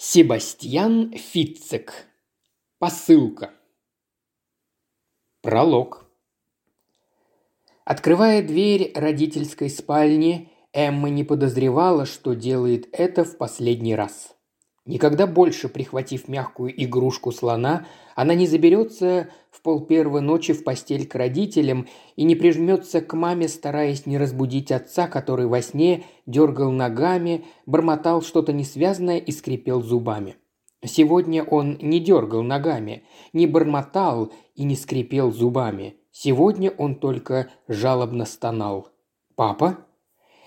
Себастьян Фитцек. Посылка. Пролог. Открывая дверь родительской спальни, Эмма не подозревала, что делает это в последний раз. Никогда больше, прихватив мягкую игрушку слона, она не заберется в полпервой ночи в постель к родителям и не прижмется к маме, стараясь не разбудить отца, который во сне дергал ногами, бормотал что-то несвязное и скрипел зубами. Сегодня он не дергал ногами, не бормотал и не скрипел зубами. Сегодня он только жалобно стонал. «Папа?»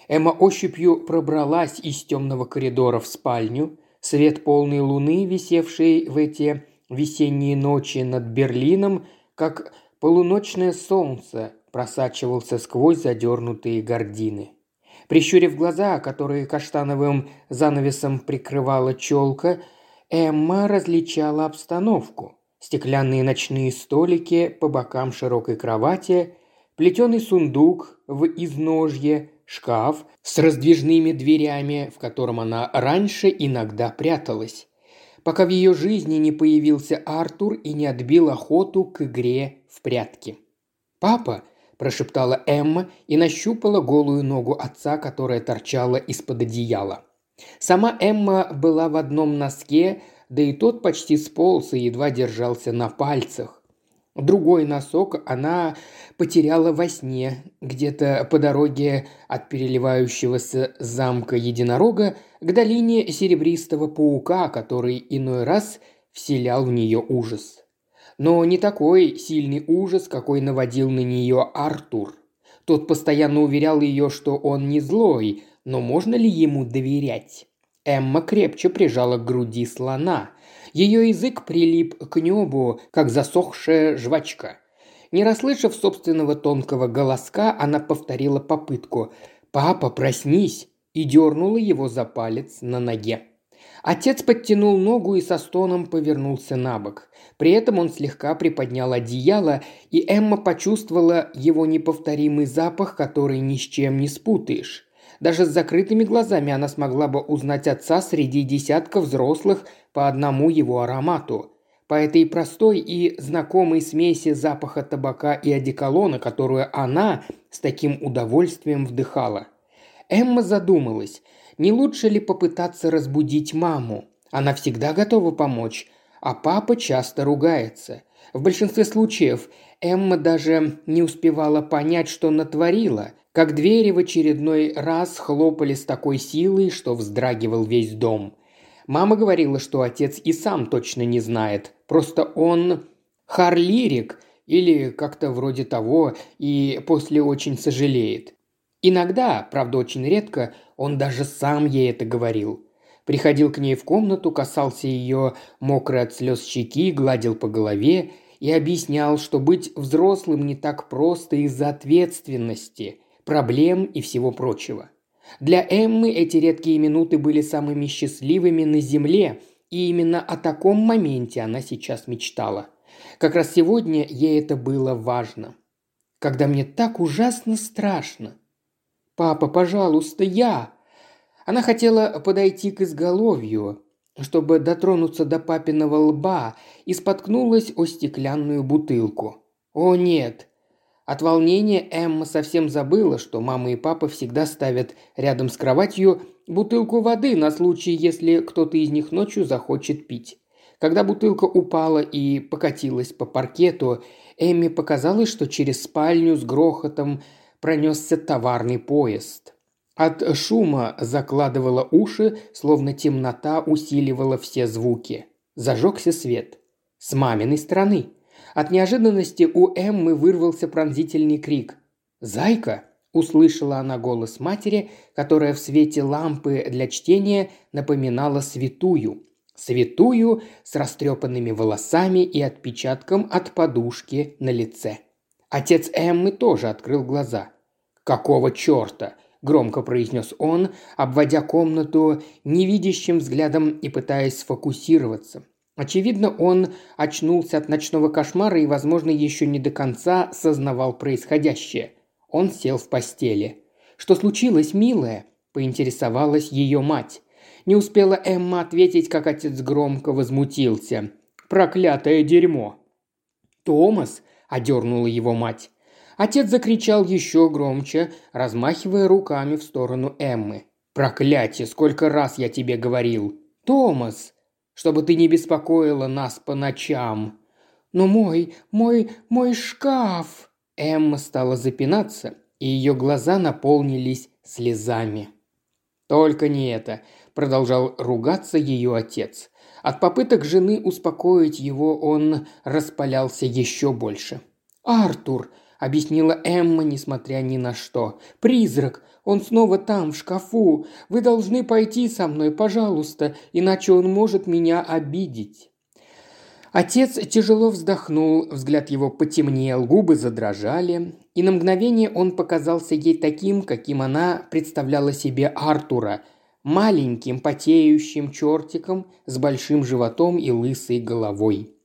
Эмма ощупью пробралась из темного коридора в спальню, Свет полной луны, висевший в эти весенние ночи над Берлином, как полуночное солнце, просачивался сквозь задернутые гардины. Прищурив глаза, которые каштановым занавесом прикрывала челка, Эмма различала обстановку. Стеклянные ночные столики по бокам широкой кровати, плетеный сундук в изножье, шкаф с раздвижными дверями, в котором она раньше иногда пряталась, пока в ее жизни не появился Артур и не отбил охоту к игре в прятки. «Папа!» – прошептала Эмма и нащупала голую ногу отца, которая торчала из-под одеяла. Сама Эмма была в одном носке, да и тот почти сполз и едва держался на пальцах. Другой носок она потеряла во сне, где-то по дороге от переливающегося замка единорога к долине серебристого паука, который иной раз вселял в нее ужас. Но не такой сильный ужас, какой наводил на нее Артур. Тот постоянно уверял ее, что он не злой, но можно ли ему доверять? Эмма крепче прижала к груди слона – ее язык прилип к небу, как засохшая жвачка. Не расслышав собственного тонкого голоска, она повторила попытку «Папа, проснись!» и дернула его за палец на ноге. Отец подтянул ногу и со стоном повернулся на бок. При этом он слегка приподнял одеяло, и Эмма почувствовала его неповторимый запах, который ни с чем не спутаешь. Даже с закрытыми глазами она смогла бы узнать отца среди десятков взрослых по одному его аромату. По этой простой и знакомой смеси запаха табака и одеколона, которую она с таким удовольствием вдыхала. Эмма задумалась, не лучше ли попытаться разбудить маму. Она всегда готова помочь, а папа часто ругается. В большинстве случаев Эмма даже не успевала понять, что натворила – как двери в очередной раз хлопали с такой силой, что вздрагивал весь дом. Мама говорила, что отец и сам точно не знает, просто он харлирик или как-то вроде того, и после очень сожалеет. Иногда, правда очень редко, он даже сам ей это говорил. Приходил к ней в комнату, касался ее мокрой от слез щеки, гладил по голове и объяснял, что быть взрослым не так просто из-за ответственности – проблем и всего прочего. Для Эммы эти редкие минуты были самыми счастливыми на Земле, и именно о таком моменте она сейчас мечтала. Как раз сегодня ей это было важно. Когда мне так ужасно страшно. «Папа, пожалуйста, я!» Она хотела подойти к изголовью, чтобы дотронуться до папиного лба, и споткнулась о стеклянную бутылку. «О нет, от волнения Эмма совсем забыла, что мама и папа всегда ставят рядом с кроватью бутылку воды на случай, если кто-то из них ночью захочет пить. Когда бутылка упала и покатилась по паркету, Эмме показалось, что через спальню с грохотом пронесся товарный поезд. От шума закладывала уши, словно темнота усиливала все звуки. Зажегся свет. С маминой стороны – от неожиданности у Эммы вырвался пронзительный крик. «Зайка!» – услышала она голос матери, которая в свете лампы для чтения напоминала святую. Святую с растрепанными волосами и отпечатком от подушки на лице. Отец Эммы тоже открыл глаза. «Какого черта?» – громко произнес он, обводя комнату невидящим взглядом и пытаясь сфокусироваться. Очевидно, он очнулся от ночного кошмара и, возможно, еще не до конца сознавал происходящее. Он сел в постели. «Что случилось, милая?» – поинтересовалась ее мать. Не успела Эмма ответить, как отец громко возмутился. «Проклятое дерьмо!» «Томас!» – одернула его мать. Отец закричал еще громче, размахивая руками в сторону Эммы. «Проклятие! Сколько раз я тебе говорил!» «Томас!» «Чтобы ты не беспокоила нас по ночам!» «Но мой, мой, мой шкаф!» Эмма стала запинаться, и ее глаза наполнились слезами. «Только не это», – продолжал ругаться ее отец. От попыток жены успокоить его он распалялся еще больше. «Артур», – объяснила Эмма, несмотря ни на что. «Призрак! Он снова там, в шкафу! Вы должны пойти со мной, пожалуйста, иначе он может меня обидеть!» Отец тяжело вздохнул, взгляд его потемнел, губы задрожали, и на мгновение он показался ей таким, каким она представляла себе Артура, маленьким потеющим чертиком с большим животом и лысой головой.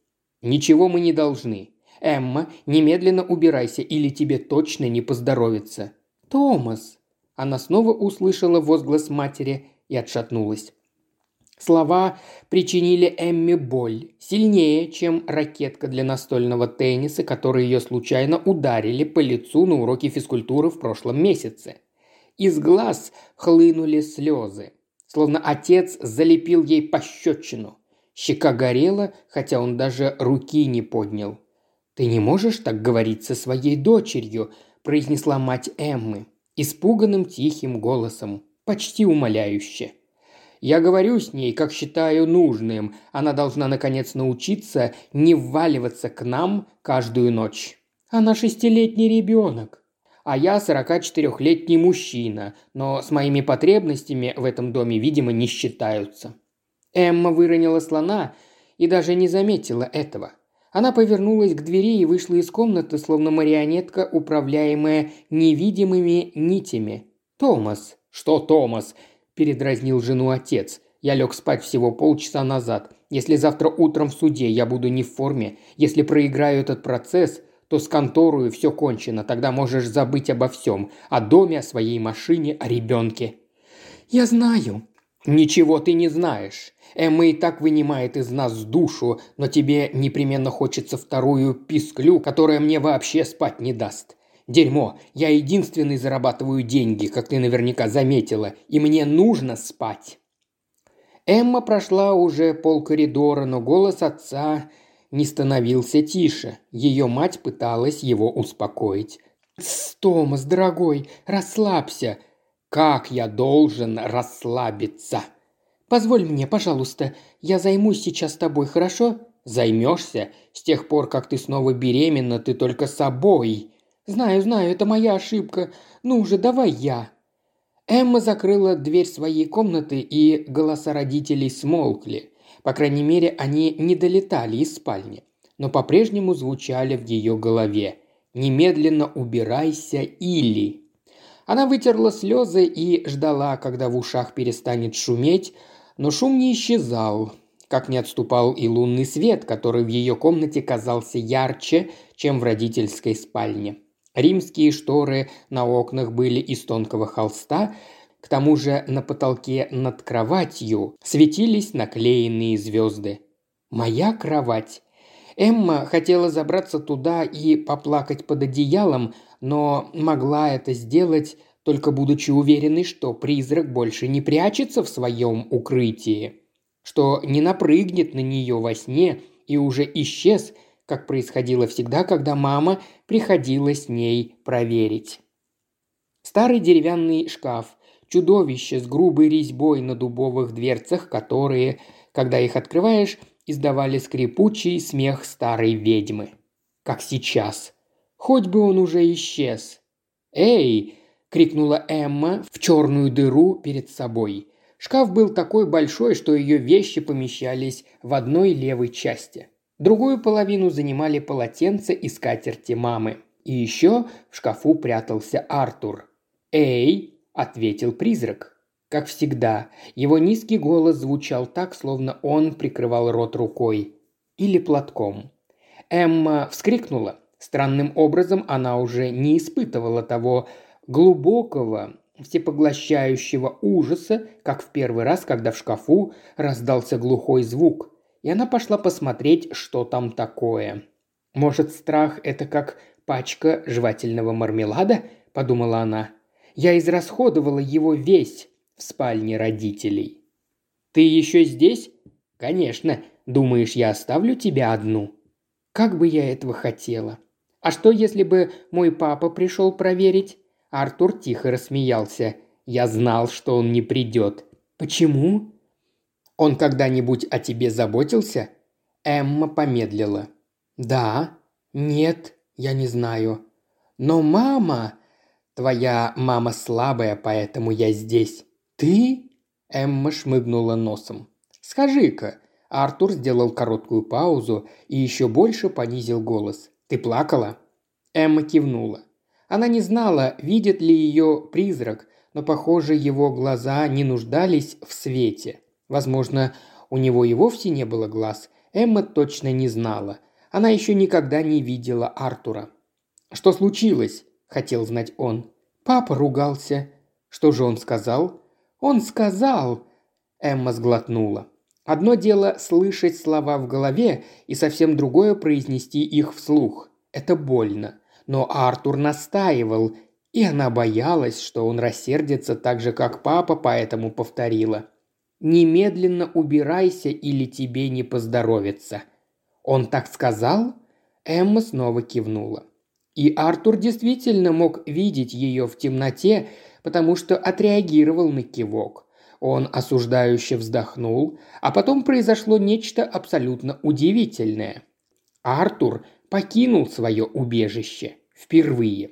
«Ничего мы не должны. Эмма, немедленно убирайся, или тебе точно не поздоровится». «Томас!» Она снова услышала возглас матери и отшатнулась. Слова причинили Эмме боль, сильнее, чем ракетка для настольного тенниса, которой ее случайно ударили по лицу на уроке физкультуры в прошлом месяце. Из глаз хлынули слезы, словно отец залепил ей пощечину. Щека горела, хотя он даже руки не поднял. «Ты не можешь так говорить со своей дочерью», – произнесла мать Эммы, испуганным тихим голосом, почти умоляюще – я говорю с ней, как считаю нужным. Она должна, наконец, научиться не вваливаться к нам каждую ночь. Она шестилетний ребенок. А я 44-летний мужчина, но с моими потребностями в этом доме, видимо, не считаются. Эмма выронила слона и даже не заметила этого. Она повернулась к двери и вышла из комнаты, словно марионетка, управляемая невидимыми нитями. «Томас!» «Что Томас?» передразнил жену отец. «Я лег спать всего полчаса назад. Если завтра утром в суде я буду не в форме, если проиграю этот процесс, то с конторою все кончено. Тогда можешь забыть обо всем. О доме, о своей машине, о ребенке». «Я знаю». «Ничего ты не знаешь. Эмма и так вынимает из нас душу, но тебе непременно хочется вторую писклю, которая мне вообще спать не даст. Дерьмо, я единственный зарабатываю деньги, как ты наверняка заметила, и мне нужно спать». Эмма прошла уже пол коридора, но голос отца не становился тише. Ее мать пыталась его успокоить. «Томас, дорогой, расслабься!» «Как я должен расслабиться?» «Позволь мне, пожалуйста, я займусь сейчас тобой, хорошо?» «Займешься? С тех пор, как ты снова беременна, ты только собой. «Знаю, знаю, это моя ошибка. Ну уже давай я». Эмма закрыла дверь своей комнаты, и голоса родителей смолкли. По крайней мере, они не долетали из спальни, но по-прежнему звучали в ее голове. «Немедленно убирайся или...» Она вытерла слезы и ждала, когда в ушах перестанет шуметь, но шум не исчезал, как не отступал и лунный свет, который в ее комнате казался ярче, чем в родительской спальне. Римские шторы на окнах были из тонкого холста, к тому же на потолке над кроватью светились наклеенные звезды. «Моя кровать!» Эмма хотела забраться туда и поплакать под одеялом, но могла это сделать, только будучи уверенной, что призрак больше не прячется в своем укрытии, что не напрыгнет на нее во сне и уже исчез – как происходило всегда, когда мама приходила с ней проверить. Старый деревянный шкаф, чудовище с грубой резьбой на дубовых дверцах, которые, когда их открываешь, издавали скрипучий смех старой ведьмы. Как сейчас. Хоть бы он уже исчез. «Эй!» – крикнула Эмма в черную дыру перед собой. Шкаф был такой большой, что ее вещи помещались в одной левой части – Другую половину занимали полотенца и скатерти мамы. И еще в шкафу прятался Артур. «Эй!» – ответил призрак. Как всегда, его низкий голос звучал так, словно он прикрывал рот рукой. Или платком. Эмма вскрикнула. Странным образом она уже не испытывала того глубокого, всепоглощающего ужаса, как в первый раз, когда в шкафу раздался глухой звук, и она пошла посмотреть, что там такое. «Может, страх – это как пачка жевательного мармелада?» – подумала она. «Я израсходовала его весь в спальне родителей». «Ты еще здесь?» «Конечно. Думаешь, я оставлю тебя одну?» «Как бы я этого хотела!» «А что, если бы мой папа пришел проверить?» Артур тихо рассмеялся. «Я знал, что он не придет». «Почему?» «Он когда-нибудь о тебе заботился?» Эмма помедлила. «Да. Нет, я не знаю. Но мама...» «Твоя мама слабая, поэтому я здесь». «Ты?» Эмма шмыгнула носом. «Скажи-ка». Артур сделал короткую паузу и еще больше понизил голос. «Ты плакала?» Эмма кивнула. Она не знала, видит ли ее призрак, но, похоже, его глаза не нуждались в свете. Возможно, у него и вовсе не было глаз. Эмма точно не знала. Она еще никогда не видела Артура. «Что случилось?» – хотел знать он. «Папа ругался». «Что же он сказал?» «Он сказал...» Эмма сглотнула. Одно дело слышать слова в голове, и совсем другое произнести их вслух. Это больно. Но Артур настаивал, и она боялась, что он рассердится так же, как папа, поэтому повторила. «Немедленно убирайся, или тебе не поздоровится». «Он так сказал?» Эмма снова кивнула. И Артур действительно мог видеть ее в темноте, потому что отреагировал на кивок. Он осуждающе вздохнул, а потом произошло нечто абсолютно удивительное. Артур покинул свое убежище. Впервые.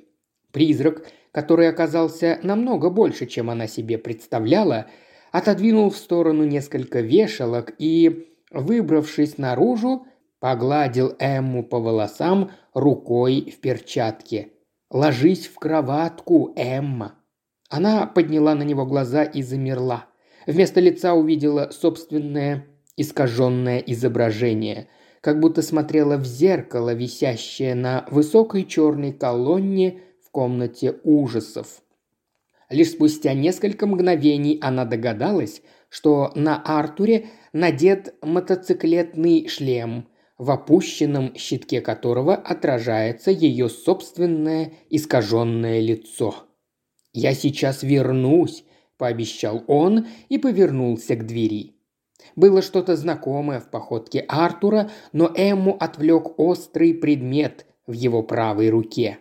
Призрак, который оказался намного больше, чем она себе представляла, отодвинул в сторону несколько вешалок и, выбравшись наружу, погладил Эмму по волосам рукой в перчатке. «Ложись в кроватку, Эмма!» Она подняла на него глаза и замерла. Вместо лица увидела собственное искаженное изображение – как будто смотрела в зеркало, висящее на высокой черной колонне в комнате ужасов. Лишь спустя несколько мгновений она догадалась, что на Артуре надет мотоциклетный шлем, в опущенном щитке которого отражается ее собственное искаженное лицо. «Я сейчас вернусь», – пообещал он и повернулся к двери. Было что-то знакомое в походке Артура, но Эмму отвлек острый предмет в его правой руке.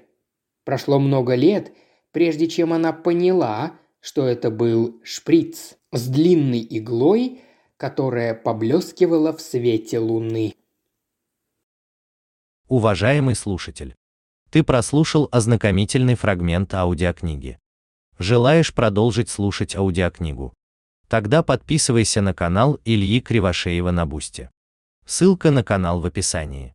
Прошло много лет, прежде чем она поняла, что это был шприц с длинной иглой, которая поблескивала в свете луны. Уважаемый слушатель, ты прослушал ознакомительный фрагмент аудиокниги. Желаешь продолжить слушать аудиокнигу? Тогда подписывайся на канал Ильи Кривошеева на Бусте. Ссылка на канал в описании.